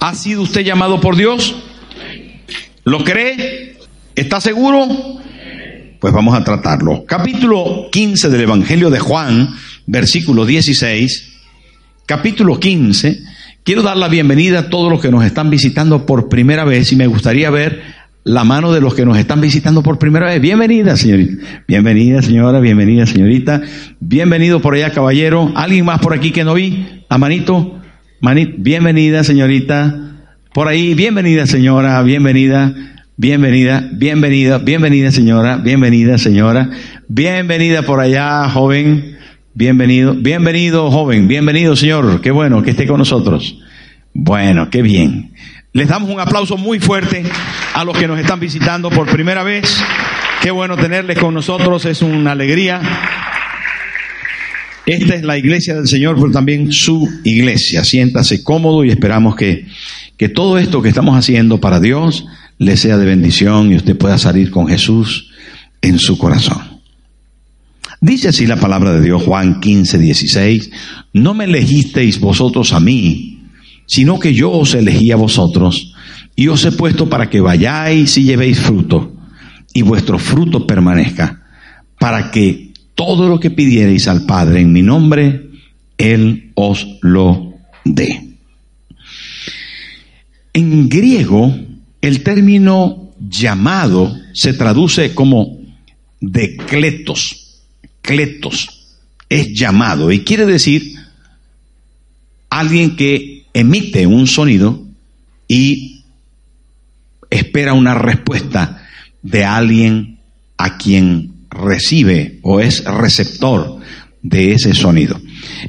¿Ha sido usted llamado por Dios? ¿Lo cree? ¿Está seguro? Pues vamos a tratarlo. Capítulo 15 del Evangelio de Juan, versículo 16. Capítulo 15. Quiero dar la bienvenida a todos los que nos están visitando por primera vez y me gustaría ver la mano de los que nos están visitando por primera vez. Bienvenida, señorita. Bienvenida, señora. Bienvenida, señorita. Bienvenido por allá, caballero. ¿Alguien más por aquí que no vi? A manito. Manit, bienvenida señorita. Por ahí, bienvenida señora, bienvenida, bienvenida, bienvenida, bienvenida señora, bienvenida señora, bienvenida por allá joven, bienvenido, bienvenido joven, bienvenido señor, qué bueno que esté con nosotros. Bueno, qué bien. Les damos un aplauso muy fuerte a los que nos están visitando por primera vez. Qué bueno tenerles con nosotros, es una alegría. Esta es la iglesia del Señor, pero también su iglesia. Siéntase cómodo y esperamos que, que todo esto que estamos haciendo para Dios le sea de bendición y usted pueda salir con Jesús en su corazón. Dice así la palabra de Dios, Juan 15, 16, no me elegisteis vosotros a mí, sino que yo os elegí a vosotros y os he puesto para que vayáis y llevéis fruto y vuestro fruto permanezca, para que todo lo que pidierais al Padre en mi nombre, Él os lo dé. En griego, el término llamado se traduce como de cletos. Cletos es llamado y quiere decir alguien que emite un sonido y espera una respuesta de alguien a quien recibe o es receptor de ese sonido.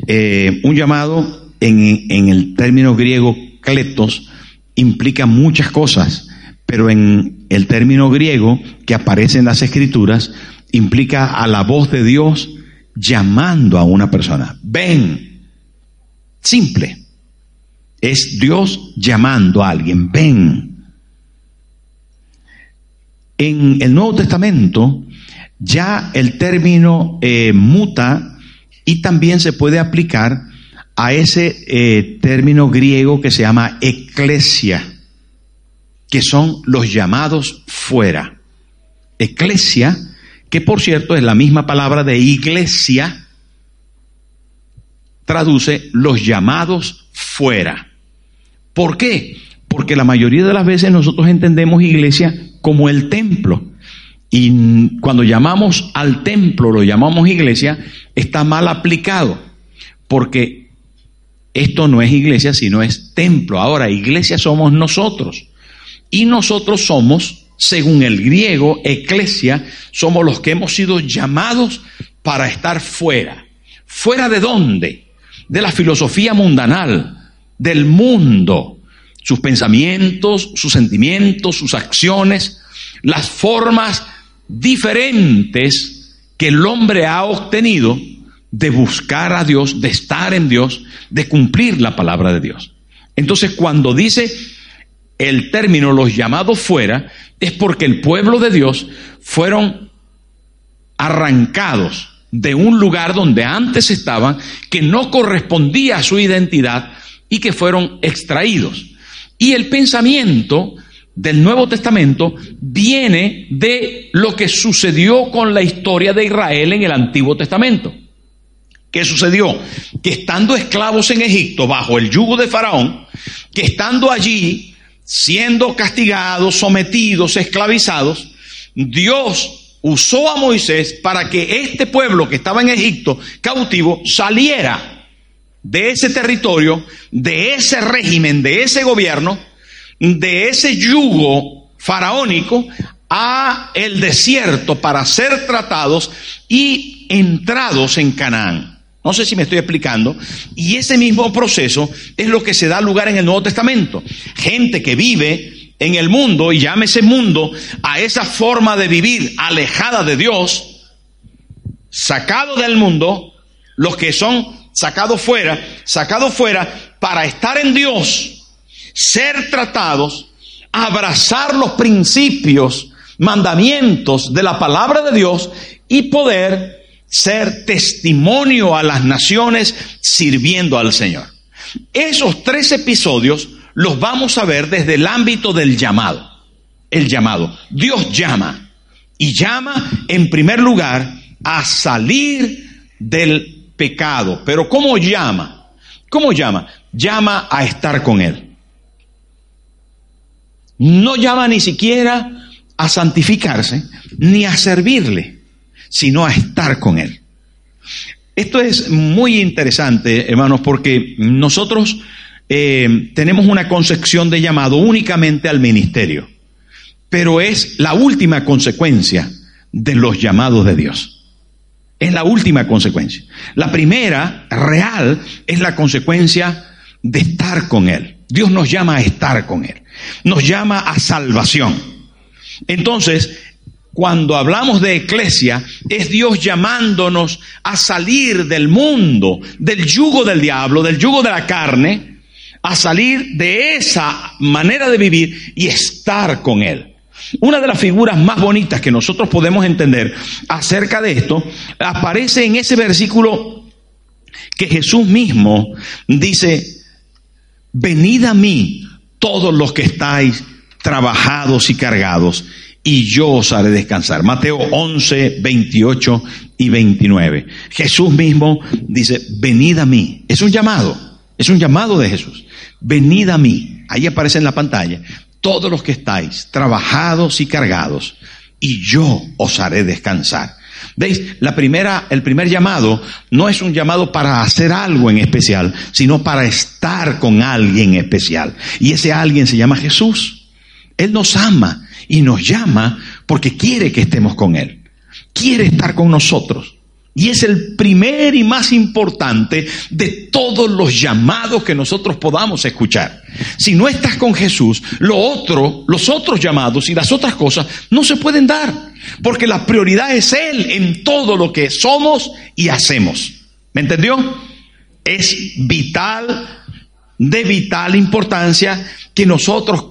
Eh, un llamado en, en, el término griego kletos implica muchas cosas, pero en el término griego que aparece en las escrituras implica a la voz de Dios llamando a una persona. Ven. Simple. Es Dios llamando a alguien. Ven. En el Nuevo Testamento ya el término eh, muta y también se puede aplicar a ese eh, término griego que se llama eclesia, que son los llamados fuera. Eclesia, que por cierto es la misma palabra de iglesia, traduce los llamados fuera. ¿Por qué? Porque la mayoría de las veces nosotros entendemos iglesia como el templo. Y cuando llamamos al templo, lo llamamos iglesia, está mal aplicado, porque esto no es iglesia, sino es templo. Ahora, iglesia somos nosotros. Y nosotros somos, según el griego, eclesia, somos los que hemos sido llamados para estar fuera. ¿Fuera de dónde? De la filosofía mundanal, del mundo, sus pensamientos, sus sentimientos, sus acciones, las formas diferentes que el hombre ha obtenido de buscar a Dios, de estar en Dios, de cumplir la palabra de Dios. Entonces, cuando dice el término los llamados fuera, es porque el pueblo de Dios fueron arrancados de un lugar donde antes estaban, que no correspondía a su identidad y que fueron extraídos. Y el pensamiento del Nuevo Testamento viene de lo que sucedió con la historia de Israel en el Antiguo Testamento. ¿Qué sucedió? Que estando esclavos en Egipto bajo el yugo de Faraón, que estando allí siendo castigados, sometidos, esclavizados, Dios usó a Moisés para que este pueblo que estaba en Egipto cautivo saliera de ese territorio, de ese régimen, de ese gobierno, de ese yugo faraónico a el desierto para ser tratados y entrados en Canaán. No sé si me estoy explicando. Y ese mismo proceso es lo que se da lugar en el Nuevo Testamento. Gente que vive en el mundo y llame ese mundo a esa forma de vivir alejada de Dios, sacado del mundo, los que son sacados fuera, sacados fuera para estar en Dios, ser tratados, abrazar los principios, mandamientos de la palabra de Dios y poder ser testimonio a las naciones sirviendo al Señor. Esos tres episodios los vamos a ver desde el ámbito del llamado. El llamado. Dios llama y llama en primer lugar a salir del pecado. Pero ¿cómo llama? ¿Cómo llama? Llama a estar con Él. No llama ni siquiera a santificarse ni a servirle sino a estar con Él. Esto es muy interesante, hermanos, porque nosotros eh, tenemos una concepción de llamado únicamente al ministerio, pero es la última consecuencia de los llamados de Dios. Es la última consecuencia. La primera, real, es la consecuencia de estar con Él. Dios nos llama a estar con Él. Nos llama a salvación. Entonces, cuando hablamos de eclesia, es Dios llamándonos a salir del mundo, del yugo del diablo, del yugo de la carne, a salir de esa manera de vivir y estar con Él. Una de las figuras más bonitas que nosotros podemos entender acerca de esto aparece en ese versículo que Jesús mismo dice, venid a mí todos los que estáis trabajados y cargados y yo os haré descansar. Mateo 11, 28 y 29. Jesús mismo dice, venid a mí. Es un llamado, es un llamado de Jesús. Venid a mí. Ahí aparece en la pantalla. Todos los que estáis trabajados y cargados, y yo os haré descansar. ¿Veis? La primera, el primer llamado no es un llamado para hacer algo en especial, sino para estar con alguien especial. Y ese alguien se llama Jesús. Él nos ama y nos llama porque quiere que estemos con Él. Quiere estar con nosotros. Y es el primer y más importante de todos los llamados que nosotros podamos escuchar. Si no estás con Jesús, los otros llamados y las otras cosas no se pueden dar. Porque la prioridad es Él en todo lo que somos y hacemos. ¿Me entendió? Es vital, de vital importancia que nosotros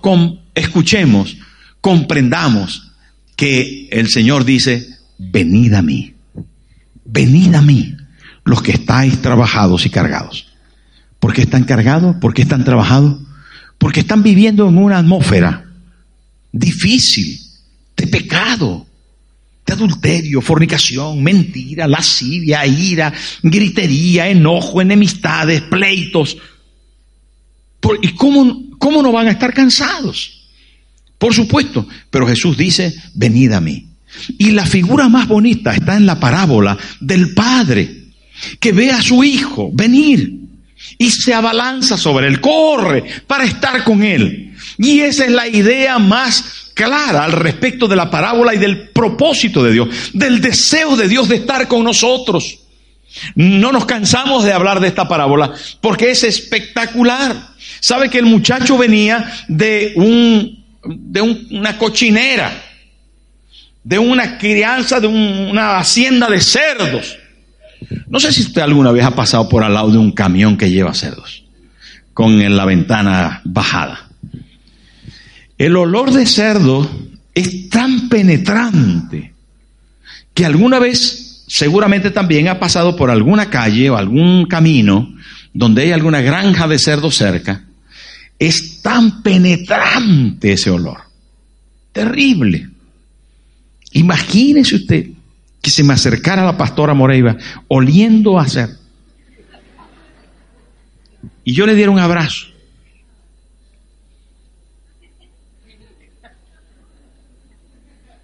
escuchemos comprendamos que el Señor dice, venid a mí, venid a mí, los que estáis trabajados y cargados. ¿Por qué están cargados? ¿Por qué están trabajados? Porque están viviendo en una atmósfera difícil, de pecado, de adulterio, fornicación, mentira, lascivia, ira, gritería, enojo, enemistades, pleitos. ¿Y cómo, cómo no van a estar cansados? Por supuesto, pero Jesús dice, venid a mí. Y la figura más bonita está en la parábola del Padre, que ve a su Hijo venir y se abalanza sobre él, corre para estar con él. Y esa es la idea más clara al respecto de la parábola y del propósito de Dios, del deseo de Dios de estar con nosotros. No nos cansamos de hablar de esta parábola porque es espectacular. Sabe que el muchacho venía de un de una cochinera, de una crianza, de una hacienda de cerdos. No sé si usted alguna vez ha pasado por al lado de un camión que lleva cerdos, con la ventana bajada. El olor de cerdo es tan penetrante que alguna vez seguramente también ha pasado por alguna calle o algún camino donde hay alguna granja de cerdos cerca es tan penetrante ese olor. Terrible. Imagínese usted que se me acercara la pastora Moreiva oliendo a hacer. Y yo le diera un abrazo.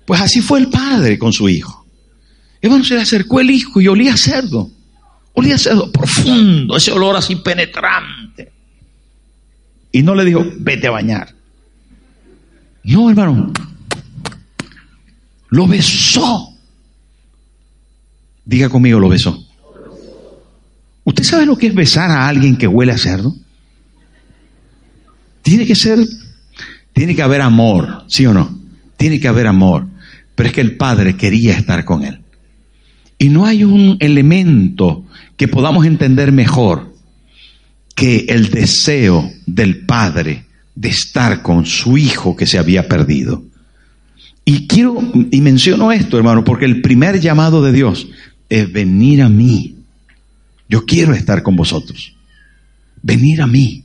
Pues así fue el padre con su hijo. Hermano, se le acercó el hijo y olía a cerdo. Olía a cerdo profundo, ese olor así penetrante. Y no le dijo, vete a bañar. No, hermano. Lo besó. Diga conmigo, lo besó. ¿Usted sabe lo que es besar a alguien que huele a cerdo? Tiene que ser, tiene que haber amor, ¿sí o no? Tiene que haber amor. Pero es que el Padre quería estar con él. Y no hay un elemento que podamos entender mejor que el deseo del Padre de estar con su Hijo que se había perdido. Y quiero, y menciono esto, hermano, porque el primer llamado de Dios es venir a mí. Yo quiero estar con vosotros. Venir a mí.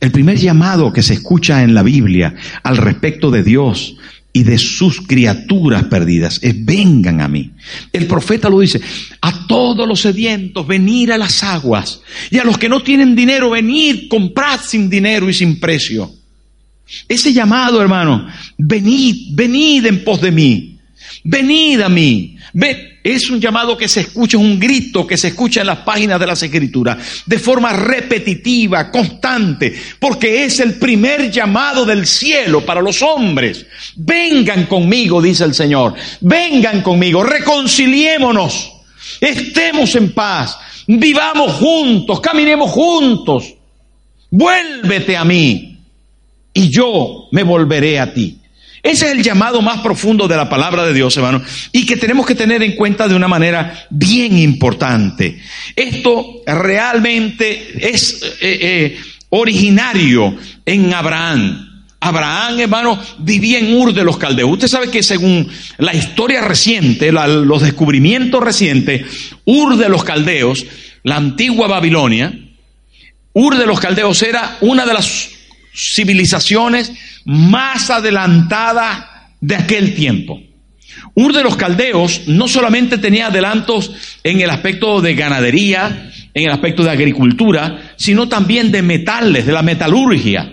El primer llamado que se escucha en la Biblia al respecto de Dios y de sus criaturas perdidas es vengan a mí. El profeta lo dice, a todos los sedientos venir a las aguas y a los que no tienen dinero venir, comprad sin dinero y sin precio. Ese llamado, hermano, venid, venid en pos de mí, venid a mí. es un llamado que se escucha, es un grito que se escucha en las páginas de las escrituras, de forma repetitiva, constante, porque es el primer llamado del cielo para los hombres. Vengan conmigo, dice el Señor, vengan conmigo, reconciliémonos, estemos en paz, vivamos juntos, caminemos juntos, vuélvete a mí y yo me volveré a ti. Ese es el llamado más profundo de la palabra de Dios, hermano, y que tenemos que tener en cuenta de una manera bien importante. Esto realmente es eh, eh, originario en Abraham. Abraham, hermano, vivía en Ur de los Caldeos. Usted sabe que según la historia reciente, los descubrimientos recientes, Ur de los Caldeos, la antigua Babilonia, Ur de los Caldeos era una de las civilizaciones más adelantadas de aquel tiempo. Ur de los caldeos no solamente tenía adelantos en el aspecto de ganadería, en el aspecto de agricultura, sino también de metales, de la metalurgia.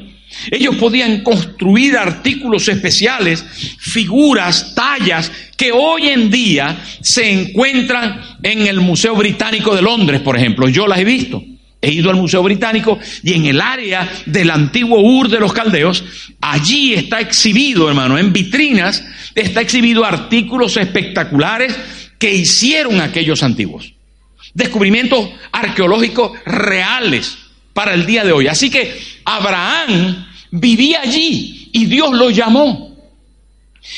Ellos podían construir artículos especiales, figuras, tallas, que hoy en día se encuentran en el Museo Británico de Londres, por ejemplo. Yo las he visto. He ido al Museo Británico y en el área del antiguo Ur de los Caldeos, allí está exhibido, hermano, en vitrinas, está exhibido artículos espectaculares que hicieron aquellos antiguos. Descubrimientos arqueológicos reales para el día de hoy. Así que Abraham vivía allí y Dios lo llamó.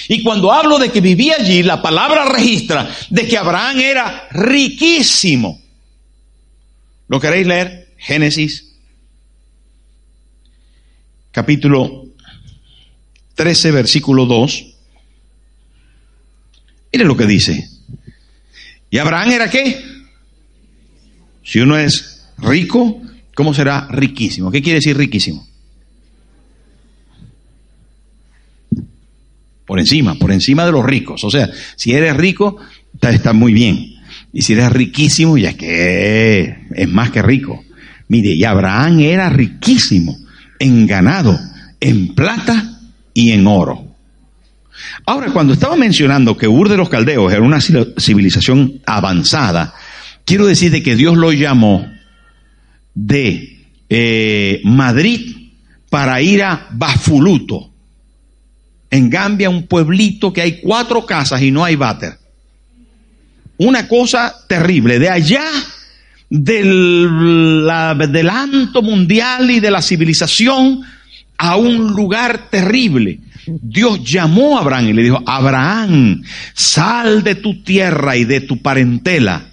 Y cuando hablo de que vivía allí, la palabra registra de que Abraham era riquísimo. ¿Lo queréis leer? Génesis, capítulo 13, versículo 2. Mire lo que dice. ¿Y Abraham era qué? Si uno es rico, ¿cómo será riquísimo? ¿Qué quiere decir riquísimo? Por encima, por encima de los ricos. O sea, si eres rico, está muy bien. Y si eres riquísimo, ya que es más que rico. Mire, y Abraham era riquísimo en ganado, en plata y en oro. Ahora, cuando estaba mencionando que Ur de los Caldeos era una civilización avanzada, quiero decir de que Dios lo llamó de eh, Madrid para ir a Bafuluto. En Gambia, un pueblito que hay cuatro casas y no hay váter una cosa terrible. De allá del adelanto mundial y de la civilización a un lugar terrible. Dios llamó a Abraham y le dijo, Abraham, sal de tu tierra y de tu parentela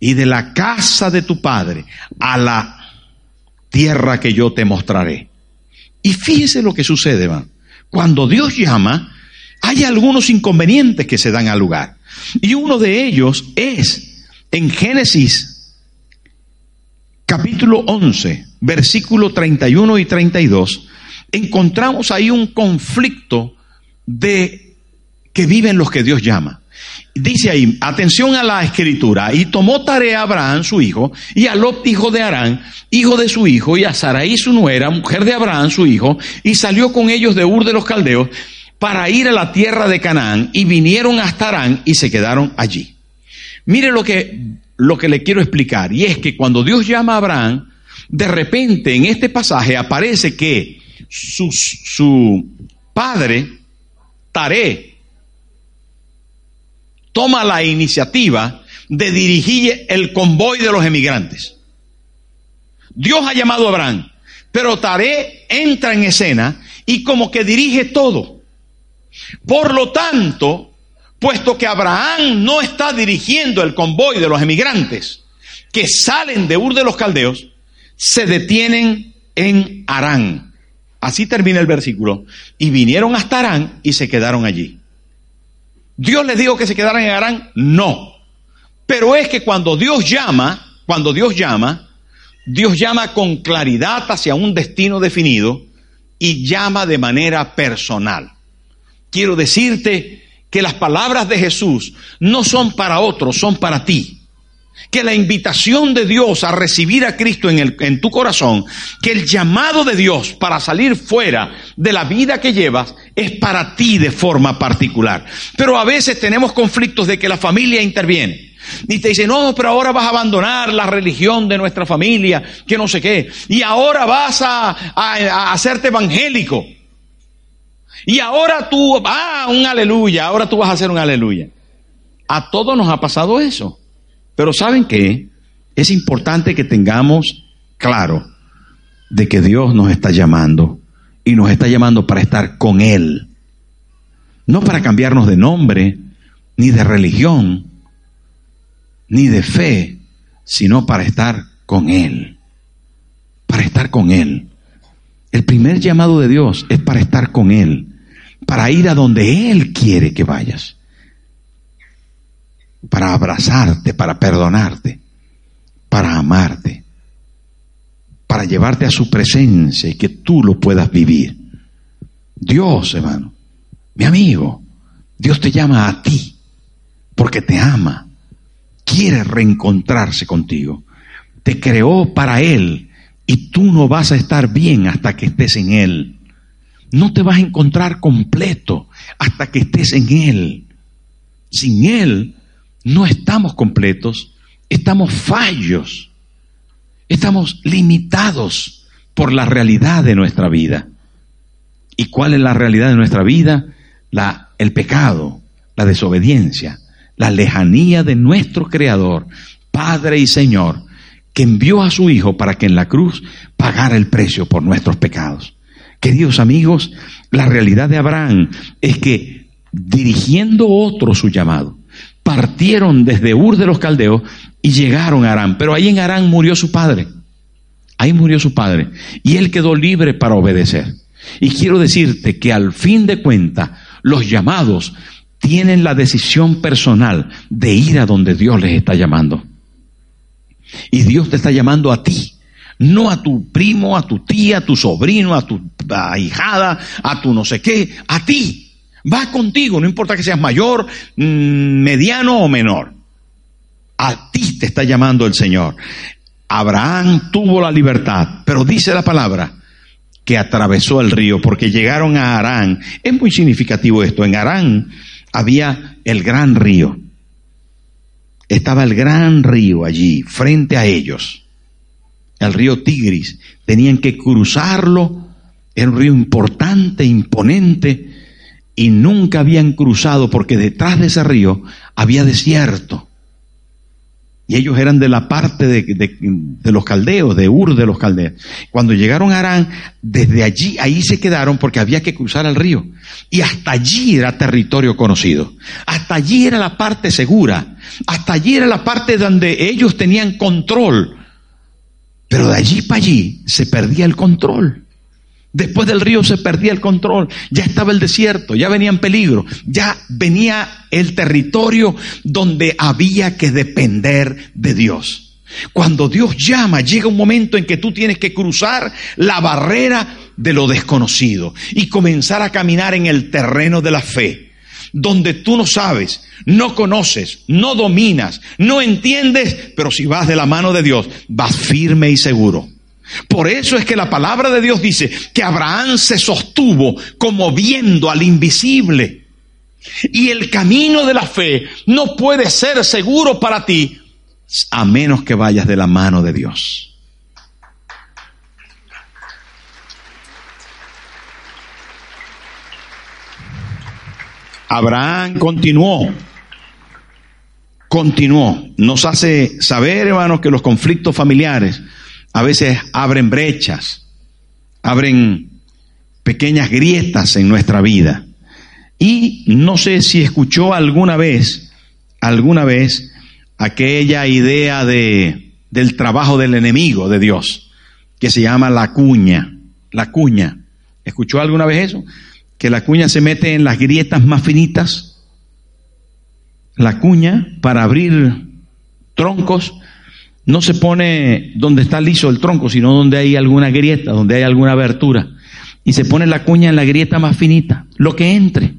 y de la casa de tu padre a la tierra que yo te mostraré. Y fíjese lo que sucede, Cuando Dios llama, hay algunos inconvenientes que se dan al lugar. Y uno de ellos es en Génesis capítulo 11, versículo 31 y 32, encontramos ahí un conflicto de que viven los que Dios llama. Dice ahí, atención a la escritura, y tomó tarea a Abraham su hijo, y a Lot hijo de Arán, hijo de su hijo, y a Sarai su nuera, mujer de Abraham su hijo, y salió con ellos de Ur de los Caldeos, para ir a la tierra de Canaán y vinieron hasta Arán y se quedaron allí. Mire lo que, lo que le quiero explicar, y es que cuando Dios llama a Abraham, de repente en este pasaje aparece que su, su padre, Taré, toma la iniciativa de dirigir el convoy de los emigrantes. Dios ha llamado a Abraham, pero Taré entra en escena y como que dirige todo. Por lo tanto, puesto que Abraham no está dirigiendo el convoy de los emigrantes que salen de Ur de los Caldeos, se detienen en Arán. Así termina el versículo. Y vinieron hasta Arán y se quedaron allí. ¿Dios les dijo que se quedaran en Arán? No. Pero es que cuando Dios llama, cuando Dios llama, Dios llama con claridad hacia un destino definido y llama de manera personal. Quiero decirte que las palabras de Jesús no son para otros, son para ti. Que la invitación de Dios a recibir a Cristo en, el, en tu corazón, que el llamado de Dios para salir fuera de la vida que llevas es para ti de forma particular. Pero a veces tenemos conflictos de que la familia interviene. Y te dice, no, pero ahora vas a abandonar la religión de nuestra familia, que no sé qué. Y ahora vas a, a hacerte evangélico. Y ahora tú, ah, un aleluya, ahora tú vas a hacer un aleluya. A todos nos ha pasado eso. Pero ¿saben qué? Es importante que tengamos claro de que Dios nos está llamando y nos está llamando para estar con Él. No para cambiarnos de nombre, ni de religión, ni de fe, sino para estar con Él. Para estar con Él. El primer llamado de Dios es para estar con Él para ir a donde Él quiere que vayas, para abrazarte, para perdonarte, para amarte, para llevarte a su presencia y que tú lo puedas vivir. Dios, hermano, mi amigo, Dios te llama a ti porque te ama, quiere reencontrarse contigo, te creó para Él y tú no vas a estar bien hasta que estés en Él no te vas a encontrar completo hasta que estés en Él. Sin Él no estamos completos, estamos fallos, estamos limitados por la realidad de nuestra vida. ¿Y cuál es la realidad de nuestra vida? La, el pecado, la desobediencia, la lejanía de nuestro Creador, Padre y Señor, que envió a su Hijo para que en la cruz pagara el precio por nuestros pecados. Queridos amigos, la realidad de Abraham es que dirigiendo otro su llamado, partieron desde Ur de los Caldeos y llegaron a Arán. Pero ahí en Arán murió su padre. Ahí murió su padre. Y él quedó libre para obedecer. Y quiero decirte que al fin de cuentas, los llamados tienen la decisión personal de ir a donde Dios les está llamando. Y Dios te está llamando a ti no a tu primo, a tu tía, a tu sobrino, a tu ahijada, a tu no sé qué, a ti. Va contigo, no importa que seas mayor, mm, mediano o menor. A ti te está llamando el Señor. Abraham tuvo la libertad, pero dice la palabra que atravesó el río porque llegaron a Arán. Es muy significativo esto. En Arán había el gran río. Estaba el gran río allí, frente a ellos el río Tigris, tenían que cruzarlo, era un río importante, imponente, y nunca habían cruzado porque detrás de ese río había desierto. Y ellos eran de la parte de, los caldeos, de Ur de los caldeos. Cuando llegaron a Arán, desde allí, ahí se quedaron porque había que cruzar el río. Y hasta allí era territorio conocido. Hasta allí era la parte segura. Hasta allí era la parte donde ellos tenían control. Pero de allí para allí se perdía el control. Después del río se perdía el control, ya estaba el desierto, ya venía en peligro, ya venía el territorio donde había que depender de Dios. Cuando Dios llama, llega un momento en que tú tienes que cruzar la barrera de lo desconocido y comenzar a caminar en el terreno de la fe donde tú no sabes, no conoces, no dominas, no entiendes, pero si vas de la mano de Dios, vas firme y seguro. Por eso es que la palabra de Dios dice que Abraham se sostuvo como viendo al invisible. Y el camino de la fe no puede ser seguro para ti a menos que vayas de la mano de Dios. Abraham continuó, continuó. Nos hace saber, hermanos, que los conflictos familiares a veces abren brechas, abren pequeñas grietas en nuestra vida. Y no sé si escuchó alguna vez, alguna vez, aquella idea de, del trabajo del enemigo de Dios, que se llama la cuña, la cuña. ¿Escuchó alguna vez eso? Que la cuña se mete en las grietas más finitas. La cuña para abrir troncos no se pone donde está liso el tronco, sino donde hay alguna grieta, donde hay alguna abertura. Y se pone la cuña en la grieta más finita, lo que entre,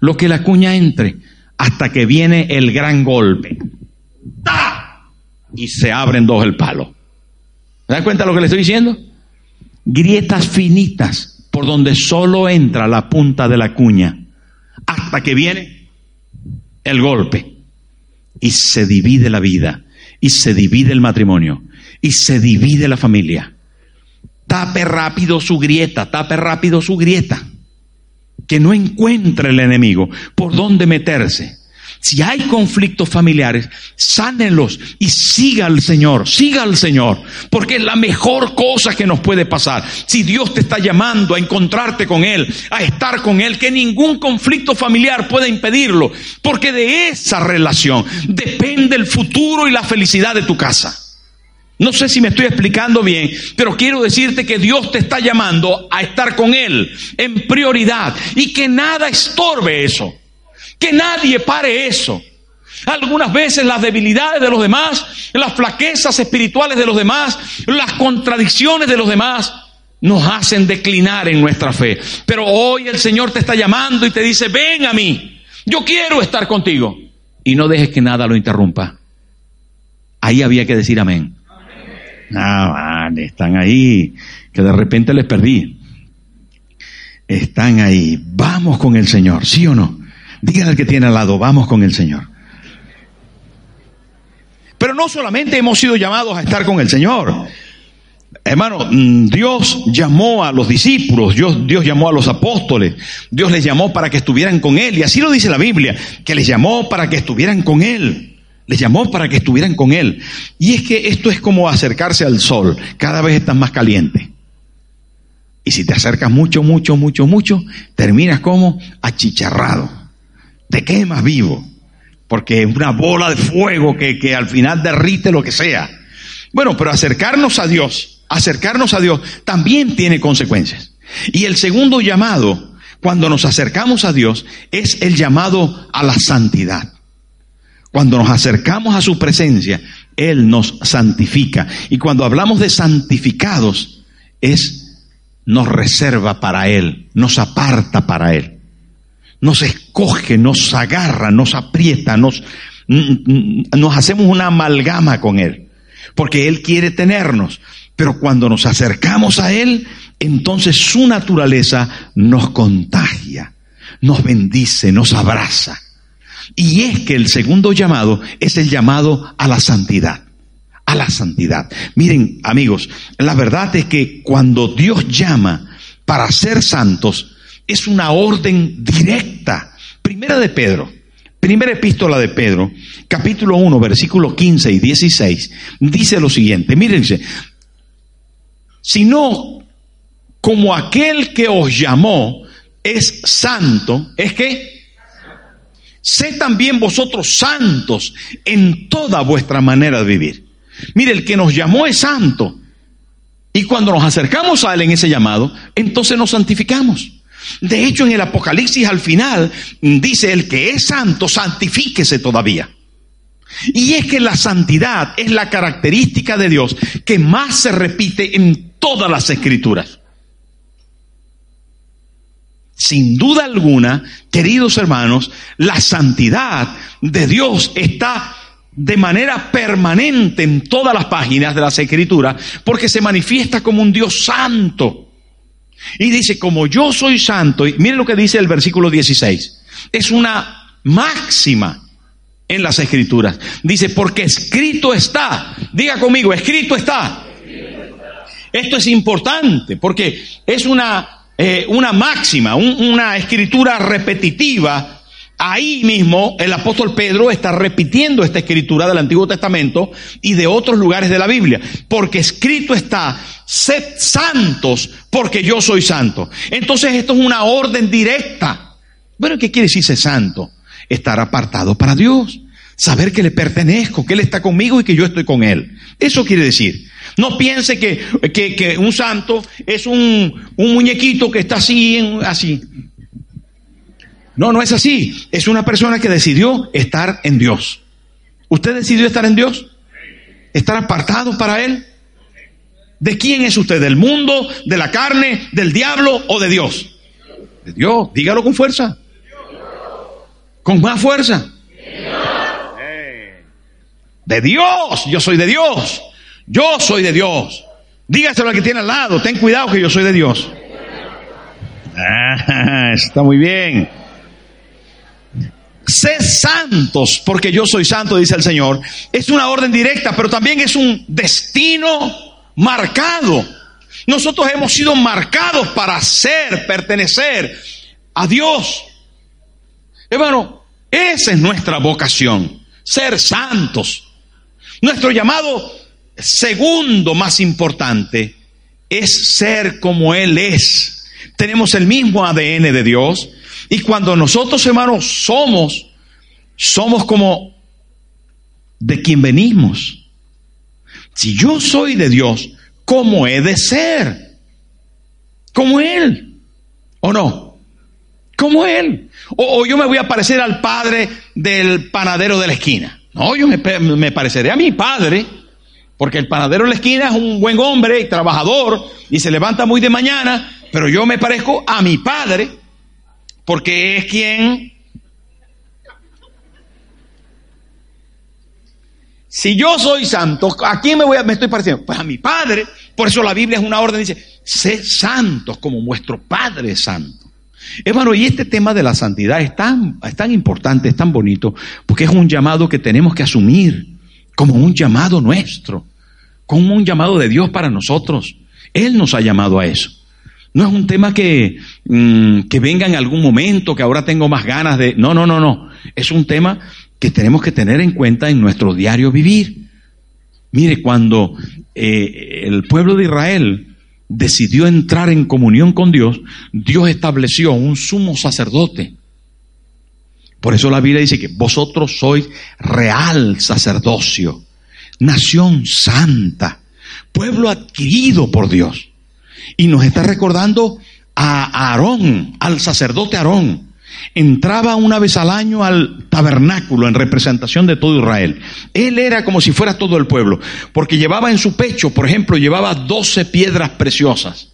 lo que la cuña entre, hasta que viene el gran golpe. Y se abren dos el palo. ¿Se dan cuenta de lo que le estoy diciendo? Grietas finitas por donde solo entra la punta de la cuña, hasta que viene el golpe. Y se divide la vida y se divide el matrimonio y se divide la familia. Tape rápido su grieta, tape rápido su grieta. Que no encuentre el enemigo por dónde meterse. Si hay conflictos familiares, sánenlos y siga al Señor, siga al Señor, porque es la mejor cosa que nos puede pasar. Si Dios te está llamando a encontrarte con Él, a estar con Él, que ningún conflicto familiar pueda impedirlo, porque de esa relación depende el futuro y la felicidad de tu casa. No sé si me estoy explicando bien, pero quiero decirte que Dios te está llamando a estar con Él en prioridad y que nada estorbe eso. Que nadie pare eso. Algunas veces las debilidades de los demás, las flaquezas espirituales de los demás, las contradicciones de los demás, nos hacen declinar en nuestra fe. Pero hoy el Señor te está llamando y te dice, ven a mí, yo quiero estar contigo. Y no dejes que nada lo interrumpa. Ahí había que decir amén. Ah, vale, están ahí, que de repente les perdí. Están ahí. Vamos con el Señor, ¿sí o no? Dígale al que tiene al lado, vamos con el Señor. Pero no solamente hemos sido llamados a estar con el Señor. Hermano, mm, Dios llamó a los discípulos, Dios, Dios, llamó a los apóstoles, Dios les llamó para que estuvieran con Él. Y así lo dice la Biblia, que les llamó para que estuvieran con Él. Les llamó para que estuvieran con Él. Y es que esto es como acercarse al sol, cada vez estás más caliente. Y si te acercas mucho, mucho, mucho, mucho, terminas como achicharrado te quemas vivo, porque es una bola de fuego que, que al final derrite lo que sea. Bueno, pero acercarnos a Dios, acercarnos a Dios también tiene consecuencias. Y el segundo llamado, cuando nos acercamos a Dios, es el llamado a la santidad. Cuando nos acercamos a su presencia, Él nos santifica. Y cuando hablamos de santificados, es nos reserva para Él, nos aparta para Él nos escoge, nos agarra, nos aprieta, nos, nos hacemos una amalgama con Él, porque Él quiere tenernos. Pero cuando nos acercamos a Él, entonces su naturaleza nos contagia, nos bendice, nos abraza. Y es que el segundo llamado es el llamado a la santidad. A la santidad. Miren, amigos, la verdad es que cuando Dios llama para ser santos, es una orden directa. Primera de Pedro, primera epístola de Pedro, capítulo 1, versículos 15 y 16, dice lo siguiente, mírense, sino como aquel que os llamó es santo, es que sé también vosotros santos en toda vuestra manera de vivir. Mire, el que nos llamó es santo. Y cuando nos acercamos a Él en ese llamado, entonces nos santificamos. De hecho, en el Apocalipsis al final dice, el que es santo, santifíquese todavía. Y es que la santidad es la característica de Dios que más se repite en todas las escrituras. Sin duda alguna, queridos hermanos, la santidad de Dios está de manera permanente en todas las páginas de las escrituras porque se manifiesta como un Dios santo. Y dice, como yo soy santo, y miren lo que dice el versículo 16, es una máxima en las escrituras. Dice, porque escrito está, diga conmigo, escrito está. Esto es importante porque es una, eh, una máxima, una escritura repetitiva Ahí mismo el apóstol Pedro está repitiendo esta escritura del Antiguo Testamento y de otros lugares de la Biblia, porque escrito está, sed santos porque yo soy santo. Entonces esto es una orden directa. Bueno, ¿qué quiere decir ser santo? Estar apartado para Dios, saber que le pertenezco, que Él está conmigo y que yo estoy con Él. Eso quiere decir. No piense que, que, un santo es un, un, muñequito que está así, así. No, no es así. Es una persona que decidió estar en Dios. ¿Usted decidió estar en Dios? ¿Estar apartado para Él? ¿De quién es usted? ¿Del mundo, de la carne, del diablo o de Dios? De Dios. Dígalo con fuerza. Con más fuerza. De Dios. Yo soy de Dios. Yo soy de Dios. Dígaselo al que tiene al lado. Ten cuidado que yo soy de Dios. Ah, está muy bien. Sé santos porque yo soy santo, dice el Señor. Es una orden directa, pero también es un destino marcado. Nosotros hemos sido marcados para ser, pertenecer a Dios. Hermano, esa es nuestra vocación, ser santos. Nuestro llamado segundo más importante es ser como Él es. Tenemos el mismo ADN de Dios, y cuando nosotros, hermanos, somos, somos como de quien venimos. Si yo soy de Dios, ¿cómo he de ser? Como Él. ¿O no? Como Él. O, yo me voy a parecer al padre del panadero de la esquina. No, yo me, me pareceré a mi padre. Porque el panadero de la esquina es un buen hombre y trabajador y se levanta muy de mañana, pero yo me parezco a mi padre porque es quien... Si yo soy santo, ¿a quién me, voy a, me estoy pareciendo? Pues a mi Padre. Por eso la Biblia es una orden, dice, sé santos como vuestro Padre es santo. Hermano, y este tema de la santidad es tan, es tan importante, es tan bonito, porque es un llamado que tenemos que asumir como un llamado nuestro, como un llamado de Dios para nosotros. Él nos ha llamado a eso. No es un tema que, mm, que venga en algún momento, que ahora tengo más ganas de... No, no, no, no. Es un tema que tenemos que tener en cuenta en nuestro diario vivir. Mire, cuando eh, el pueblo de Israel decidió entrar en comunión con Dios, Dios estableció un sumo sacerdote. Por eso la Biblia dice que vosotros sois real sacerdocio, nación santa, pueblo adquirido por Dios. Y nos está recordando a Aarón, al sacerdote Aarón. Entraba una vez al año al tabernáculo en representación de todo Israel. Él era como si fuera todo el pueblo, porque llevaba en su pecho, por ejemplo, llevaba doce piedras preciosas.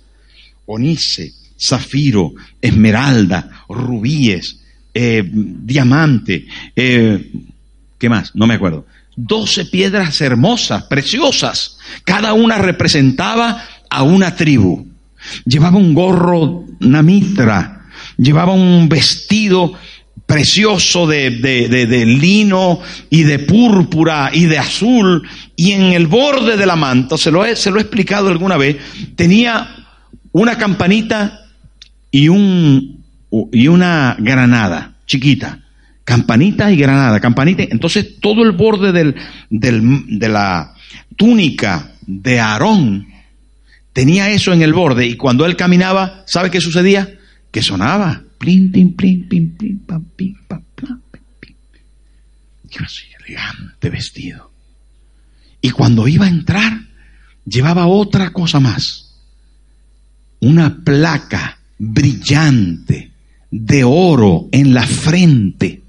Onice, zafiro, esmeralda, rubíes, eh, diamante, eh, ¿qué más? No me acuerdo. Doce piedras hermosas, preciosas. Cada una representaba a una tribu. Llevaba un gorro, una mitra, llevaba un vestido precioso de, de, lino y de púrpura y de azul, y en el borde de la manta, se lo he, se lo he explicado alguna vez, tenía una campanita y, un, y una granada chiquita. Campanita y granada, campanita. Entonces todo el borde del, del, de la túnica de Aarón tenía eso en el borde y cuando él caminaba, ¿sabe qué sucedía? Que sonaba. Plin, plin, plin, plin, plin, pam, pim, pam, pam. Y así, elegante vestido. Y cuando iba a entrar, llevaba otra cosa más. Una placa brillante de oro en la frente.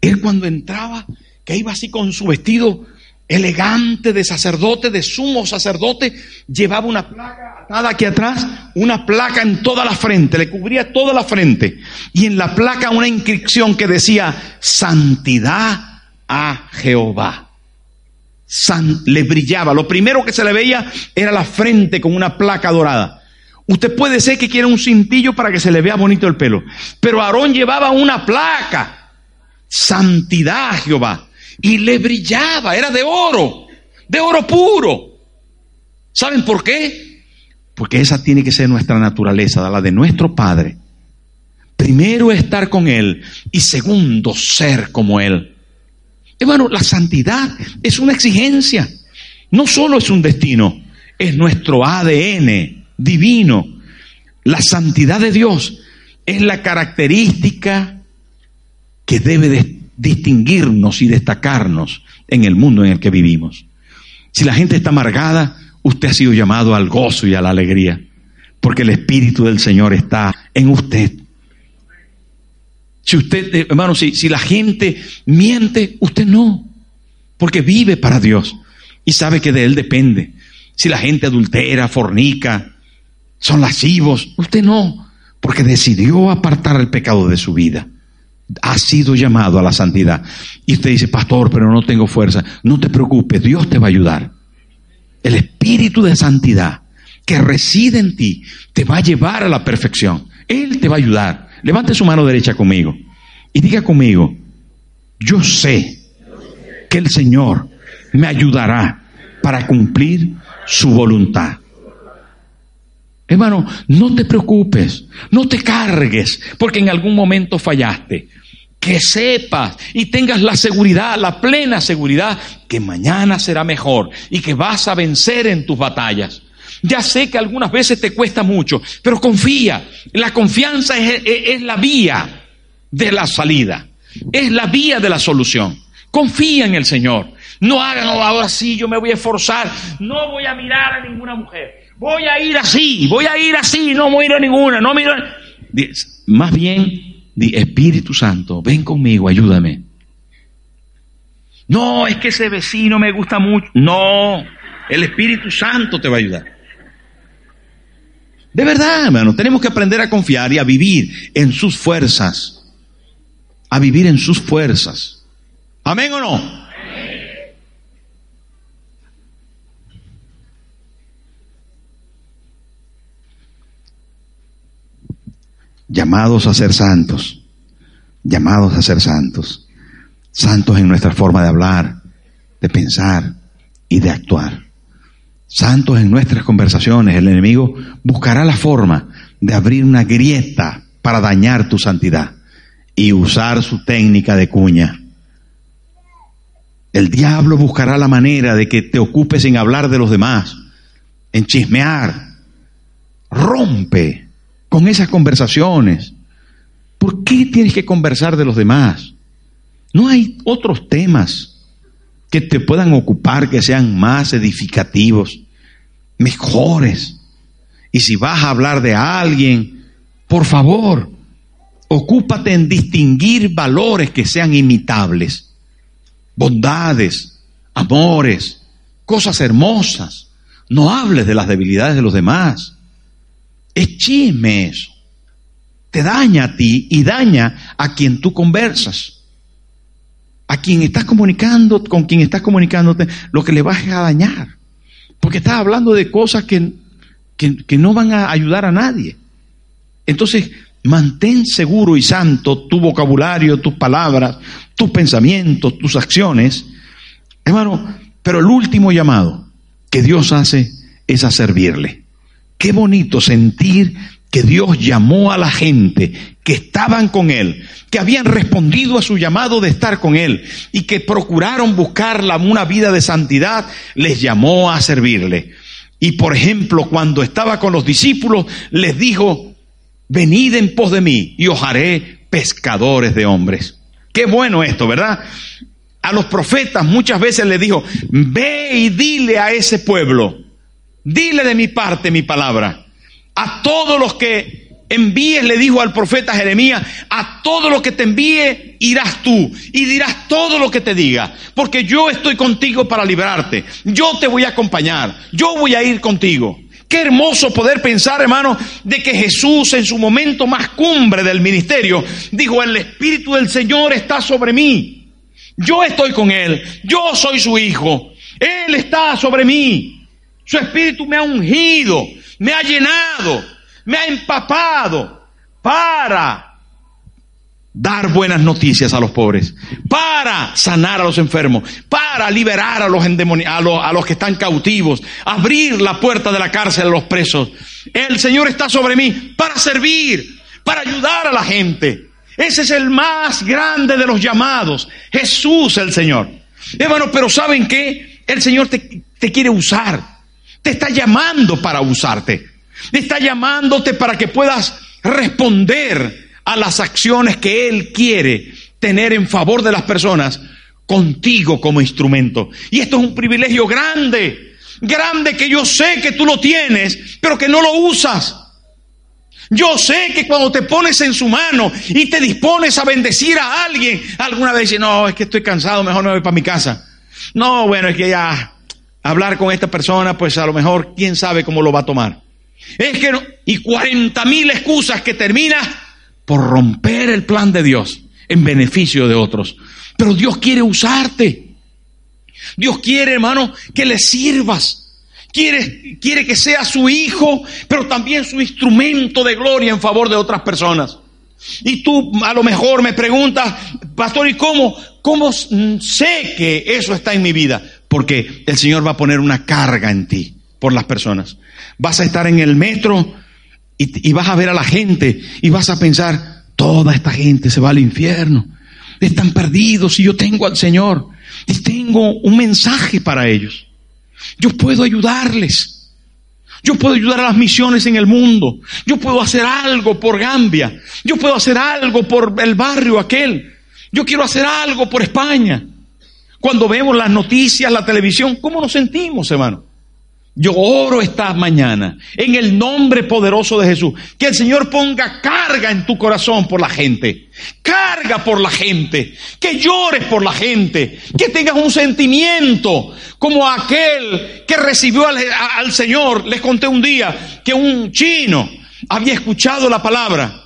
Él cuando entraba, que iba así con su vestido elegante de sacerdote, de sumo sacerdote, llevaba una placa atada aquí atrás, una placa en toda la frente, le cubría toda la frente. Y en la placa una inscripción que decía, santidad a Jehová. le brillaba. Lo primero que se le veía era la frente con una placa dorada. Usted puede ser que quiera un cintillo para que se le vea bonito el pelo. Pero Aarón llevaba una placa. Santidad a Jehová y le brillaba, era de oro, de oro puro. ¿Saben por qué? Porque esa tiene que ser nuestra naturaleza, la de nuestro Padre. Primero estar con Él y segundo ser como Él. Hermano, la santidad es una exigencia. No solo es un destino, es nuestro ADN divino. La santidad de Dios es la característica que debe distinguirnos y destacarnos en el mundo en el que vivimos. Si la gente está amargada, usted ha sido llamado al gozo y a la alegría, porque el Espíritu del Señor está en usted. Si usted, eh, hermano, si, si la gente miente, usted no, porque vive para Dios y sabe que de Él depende. Si la gente adultera, fornica, son lascivos, usted no, porque decidió apartar el pecado de su vida. Ha sido llamado a la santidad. Y usted dice, pastor, pero no tengo fuerza. No te preocupes, Dios te va a ayudar. El espíritu de santidad que reside en ti te va a llevar a la perfección. Él te va a ayudar. Levante su mano derecha conmigo y diga conmigo, yo sé que el Señor me ayudará para cumplir su voluntad. Hermano, no te preocupes, no te cargues, porque en algún momento fallaste. Que sepas y tengas la seguridad, la plena seguridad, que mañana será mejor y que vas a vencer en tus batallas. Ya sé que algunas veces te cuesta mucho, pero confía. La confianza es, la vía de la salida. Es la vía de la solución. Confía en el Señor. No hagan, ahora sí, yo me voy a esforzar. No voy a mirar a ninguna mujer. Voy a ir así, voy a ir así, no voy a a ninguna, no miro. Más bien, di, Espíritu Santo, ven conmigo, ayúdame. No, es que ese vecino me gusta mucho. No, el Espíritu Santo te va a ayudar. De verdad, hermano, tenemos que aprender a confiar y a vivir en sus fuerzas. A vivir en sus fuerzas. ¿Amén o no? Llamados a ser santos. Llamados a ser santos. Santos en nuestra forma de hablar, de pensar y de actuar santos en nuestras conversaciones, el enemigo buscará la forma de abrir una grieta para dañar tu santidad y usar su técnica de cuña. El diablo buscará la manera de que te ocupes en hablar de los demás, en chismear. Rompe con esas conversaciones. ¿Por qué tienes que conversar de los demás? No hay otros temas que te puedan ocupar, que sean más edificativos, mejores. Y si vas a hablar de alguien, por favor, ocúpate en distinguir valores que sean imitables, bondades, amores, cosas hermosas. No hables de las debilidades de los demás. Es chisme eso. Te daña a ti y daña a quien tú conversas a quien estás comunicando, con quien estás comunicándote, lo que le vas a dañar. Porque estás hablando de cosas que, que, no van a ayudar a nadie. Entonces, mantén seguro y santo tu vocabulario, tus palabras, tus pensamientos, tus acciones. Hermano, pero el último llamado que Dios hace es a servirle. Qué bonito sentir que Dios llamó a la gente que estaban con Él, que habían respondido a su llamado de estar con Él y que procuraron buscar una vida de santidad, les llamó a servirle. Y por ejemplo, cuando estaba con los discípulos, les dijo, venid en pos de mí y os haré pescadores de hombres. Qué bueno esto, ¿verdad? A los profetas muchas veces les dijo, ve y dile a ese pueblo, dile de mi parte mi palabra. A todos los que envíes, le dijo al profeta Jeremías, a todo lo que te envíe irás tú y dirás todo lo que te diga, porque yo estoy contigo para librarte, yo te voy a acompañar, yo voy a ir contigo. Qué hermoso poder pensar, hermano, de que Jesús en su momento más cumbre del ministerio dijo, el Espíritu del Señor está sobre mí, yo estoy con Él, yo soy su Hijo, Él está sobre mí, su Espíritu me ha ungido, me ha llenado, me ha empapado para dar buenas noticias a los pobres, para sanar a los enfermos, para liberar a los, a a los que están cautivos, abrir la puerta de la cárcel a los presos. El Señor está sobre mí para servir, para ayudar a la gente. Ese es el más grande de los llamados, Jesús el Señor. Hermano, pero ¿saben qué? El Señor te quiere usar, está llamando para usarte, te está llamándote para que puedas responder a las acciones que Él quiere tener en favor de las personas contigo como instrumento. Y esto es un privilegio grande, grande que yo sé que tú lo tienes, pero que no lo usas. Yo sé que cuando te pones en su mano y te dispones a bendecir a alguien, alguna vez dices, no, es que estoy cansado, mejor me voy para mi casa. No, bueno, es que ya hablar con esta persona, pues a lo mejor quién sabe cómo lo va a tomar. Es que y cuarenta mil excusas que termina por romper el plan de Dios en beneficio de otros. Pero Dios quiere usarte. Dios quiere, hermano, que le sirvas. Quiere, quiere que sea su hijo, pero también su instrumento de gloria en favor de otras personas. Y tú a lo mejor me preguntas, pastor, ¿y cómo? ¿Cómo sé que eso está en mi vida? Porque el Señor va a poner una carga en ti por las personas. Vas a estar en el metro y, vas a ver a la gente y vas a pensar, toda esta gente se va al infierno. Están perdidos y yo tengo al Señor. Y tengo un mensaje para ellos. Yo puedo ayudarles. Yo puedo ayudar a las misiones en el mundo. Yo puedo hacer algo por Gambia. Yo puedo hacer algo por el barrio aquel. Yo quiero hacer algo por España. Cuando vemos las noticias, la televisión, ¿cómo nos sentimos, hermano? Yo oro esta mañana en el nombre poderoso de Jesús. Que el Señor ponga carga en tu corazón por la gente. Carga por la gente. Que llores por la gente. Que tengas un sentimiento como aquel que recibió al, Señor. Les conté un día que un chino había escuchado la palabra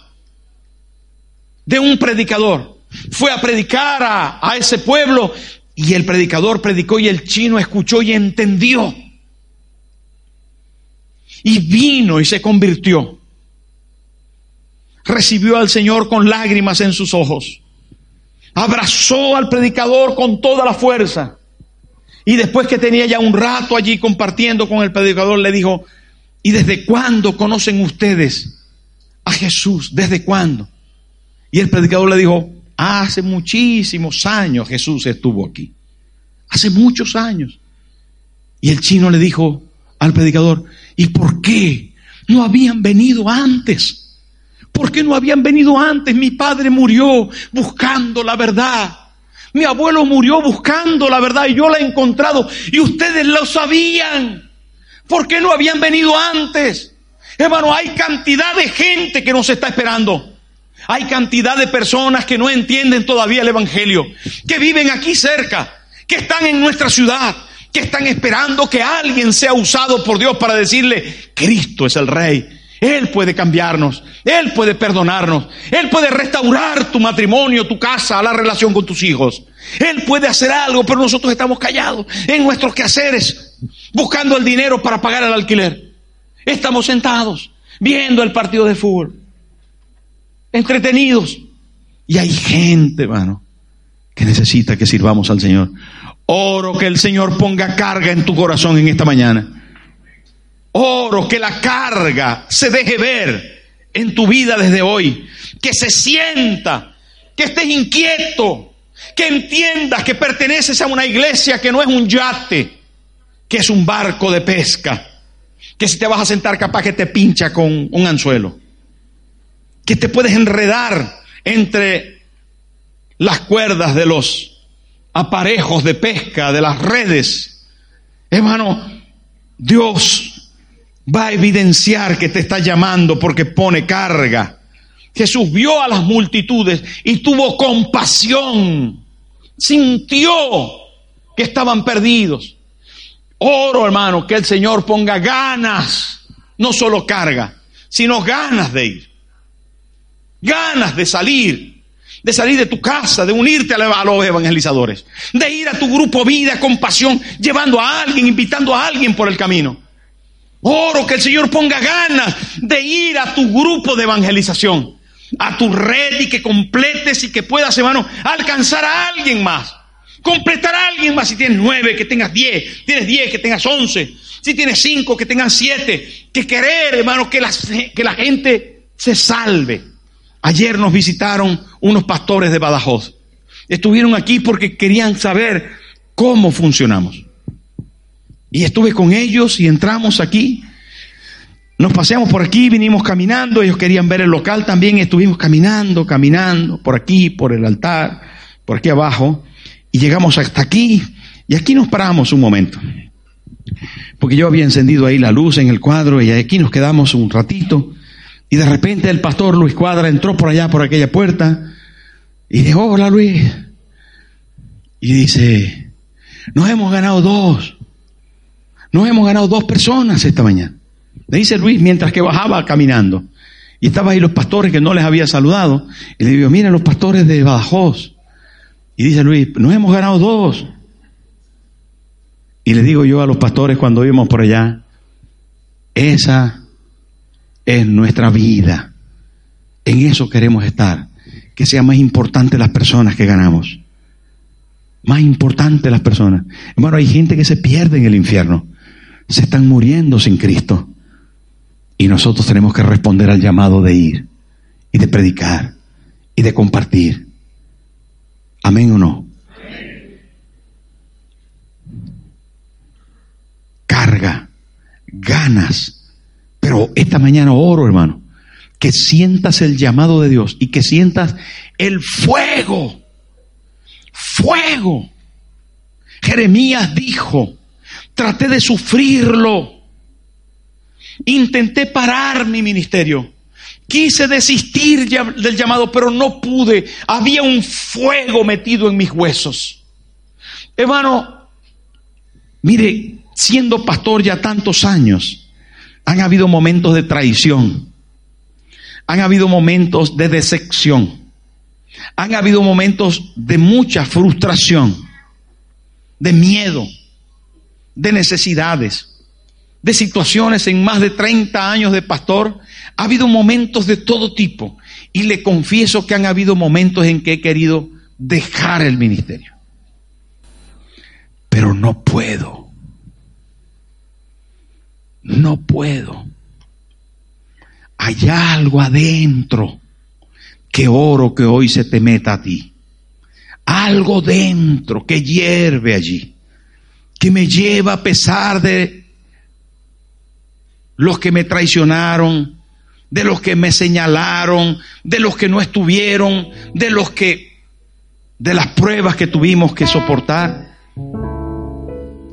de un predicador. Fue a predicar a ese pueblo y el predicador predicó y el chino escuchó y entendió. Y vino y se convirtió. Recibió al Señor con lágrimas en sus ojos. Abrazó al predicador con toda la fuerza. Y después que tenía ya un rato allí compartiendo con el predicador, le dijo, ¿y desde cuándo conocen ustedes a Jesús? ¿Desde cuándo? Y el predicador le dijo, hace muchísimos años Jesús estuvo aquí. Hace muchos años. Y el chino le dijo al predicador, ¿Y por qué no habían venido antes? ¿Por qué no habían venido antes? Mi padre murió buscando la verdad. Mi abuelo murió buscando la verdad y yo la he encontrado y ustedes lo sabían. ¿Por qué no habían venido antes? Hermano, hay cantidad de gente que nos está esperando. Hay cantidad de personas que no entienden todavía el Evangelio, que viven aquí cerca, que están en nuestra ciudad, que están esperando que alguien sea usado por Dios para decirle, Cristo es el Rey. Él puede cambiarnos, Él puede perdonarnos, Él puede restaurar tu matrimonio, tu casa, la relación con tus hijos. Él puede hacer algo, pero nosotros estamos callados en nuestros quehaceres, buscando el dinero para pagar el alquiler. Estamos sentados, viendo el partido de fútbol, entretenidos. Y hay gente, hermano, que necesita que sirvamos al Señor. Oro que el Señor ponga carga en tu corazón en esta mañana. Oro que la carga se deje ver en tu vida desde hoy. Que se sienta, que estés inquieto, que entiendas que perteneces a una iglesia que no es un yate, que es un barco de pesca. Que si te vas a sentar capaz que te pincha con un anzuelo. Te puedes enredar entre las cuerdas de los aparejos de pesca, de las redes. Hermano, Dios va a evidenciar que te está llamando porque pone carga. Jesús vio a las multitudes y tuvo compasión. Sintió que estaban perdidos. Oro, hermano, que el Señor ponga ganas, no solo carga, sino ganas de ir. Ganas de salir de salir de tu casa, de unirte a los evangelizadores, de ir a tu grupo vida con pasión, llevando a alguien, invitando a alguien por el camino. Oro que el Señor ponga ganas de ir a tu grupo de evangelización, a tu red y que completes y que puedas, hermano, alcanzar a alguien más. Completar a alguien más. Si tienes nueve, que tengas diez. Tienes diez, que tengas once. Si tienes cinco, que tengas siete. Que querer, hermano, que la gente se salve Ayer nos visitaron unos pastores de Badajoz. Estuvieron aquí porque querían saber cómo funcionamos. Y estuve con ellos y entramos aquí. Nos paseamos por aquí, vinimos caminando, ellos querían ver el local también, estuvimos caminando, caminando, por aquí, por el altar, por aquí abajo, y llegamos hasta aquí, y aquí nos paramos un momento. Porque yo había encendido ahí la luz en el cuadro y aquí nos quedamos un ratito. Y de repente el pastor Luis Cuadra entró por allá, por aquella puerta, y dijo, hola Luis. Y dice, nos hemos ganado dos. Nos hemos ganado dos personas esta mañana. Le dice Luis mientras que bajaba caminando. Y estaban ahí los pastores que no les había saludado. Y le digo, miren los pastores de Badajoz. Y dice Luis, nos hemos ganado dos. Y le digo yo a los pastores cuando vimos por allá, esa es nuestra vida. En eso queremos estar. Que sea más importante las personas que ganamos. Más importante las personas. Hermano, hay gente que se pierde en el infierno. Se están muriendo sin Cristo. Y nosotros tenemos que responder al llamado de ir y de predicar y de compartir. Amén o no. Carga, ganas, pero esta mañana oro, hermano, que sientas el llamado de Dios y que sientas el fuego. Fuego. Jeremías dijo, traté de sufrirlo. Intenté parar mi ministerio. Quise desistir del llamado, pero no pude. Había un fuego metido en mis huesos. Hermano, mire, siendo pastor ya tantos años, han habido momentos de traición. Han habido momentos de decepción. Han habido momentos de mucha frustración, de miedo, de necesidades, de situaciones en más de 30 años de pastor. Ha habido momentos de todo tipo. Y le confieso que han habido momentos en que he querido dejar el ministerio. Pero no puedo no puedo. Hay algo adentro que oro que hoy se te meta a ti. Algo dentro que hierve allí, que me lleva a pesar de los que me traicionaron, de los que me señalaron, de los que no estuvieron, de los que, de las pruebas que tuvimos que soportar,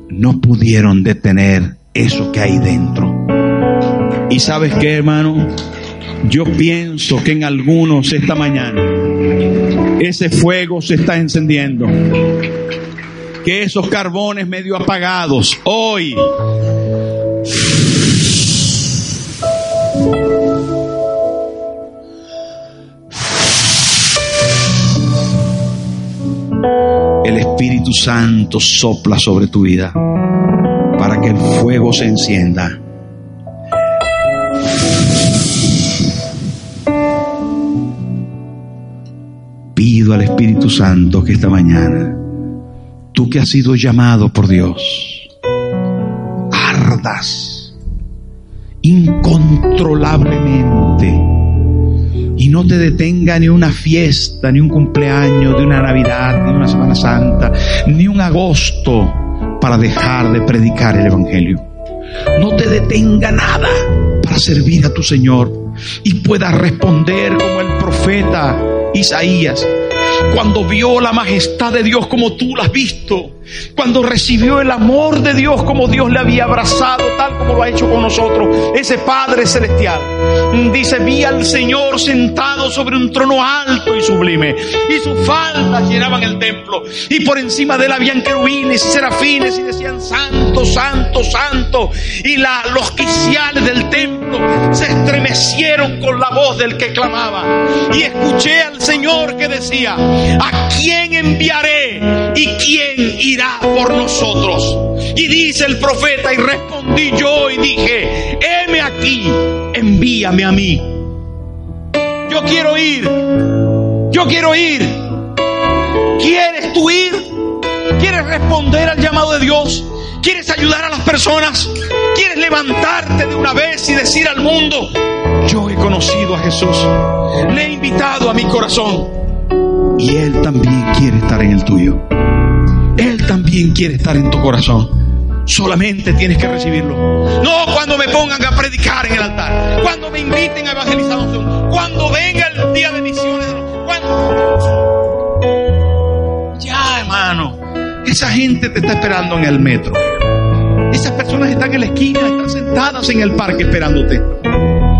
no pudieron detener eso que hay dentro. Y sabes qué, hermano, yo pienso que en algunos esta mañana ese fuego se está encendiendo. Que esos carbones medio apagados hoy el Espíritu Santo sopla sobre tu vida que el fuego se encienda. Pido al Espíritu Santo que esta mañana, tú que has sido llamado por Dios, ardas incontrolablemente y no te detenga ni una fiesta, ni un cumpleaños, de una Navidad, ni una Semana Santa, ni un agosto para dejar de predicar el Evangelio. No te detenga nada para servir a tu Señor y puedas responder como el profeta Isaías cuando vio la majestad de Dios como tú la has visto, cuando recibió el amor de Dios como Dios le había abrazado, tal como lo ha hecho con nosotros, ese Padre Celestial. Dice, vi al Señor sentado sobre un trono alto y sublime, y sus faldas llenaban el templo, y por encima de él habían querubines y serafines y decían, santo, santo, santo, y los quiciales del templo se estremecieron con la voz del que clamaba, y escuché al Señor que decía, ¿a quién enviaré y quién irá por nosotros? Y dice el profeta, y respondí yo y dije, heme aquí, envíame a mí. Yo quiero ir, yo quiero ir. ¿Quieres tú ir? ¿Quieres responder al llamado de Dios? ¿Quieres ayudar a las personas? ¿Quieres levantarte de una vez y decir al mundo, yo he conocido a Jesús? Le he invitado a mi corazón. Y Él también quiere estar en el tuyo. También quiere estar en tu corazón. Solamente tienes que recibirlo. No cuando me pongan a predicar en el altar. Cuando me inviten a evangelización. Cuando venga el día de misiones. Cuando... Ya, hermano. Esa gente te está esperando en el metro. Esas personas están en la esquina, están sentadas en el parque esperándote.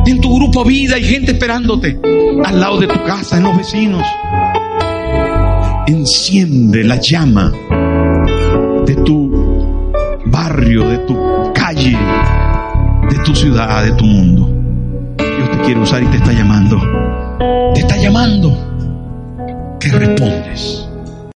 En tu grupo vida hay gente esperándote. Al lado de tu casa, en los vecinos. Enciende la llama de tu barrio, de tu calle, de tu ciudad, de tu mundo. Dios te quiere usar y te está llamando. Te está llamando. ¿Qué respondes?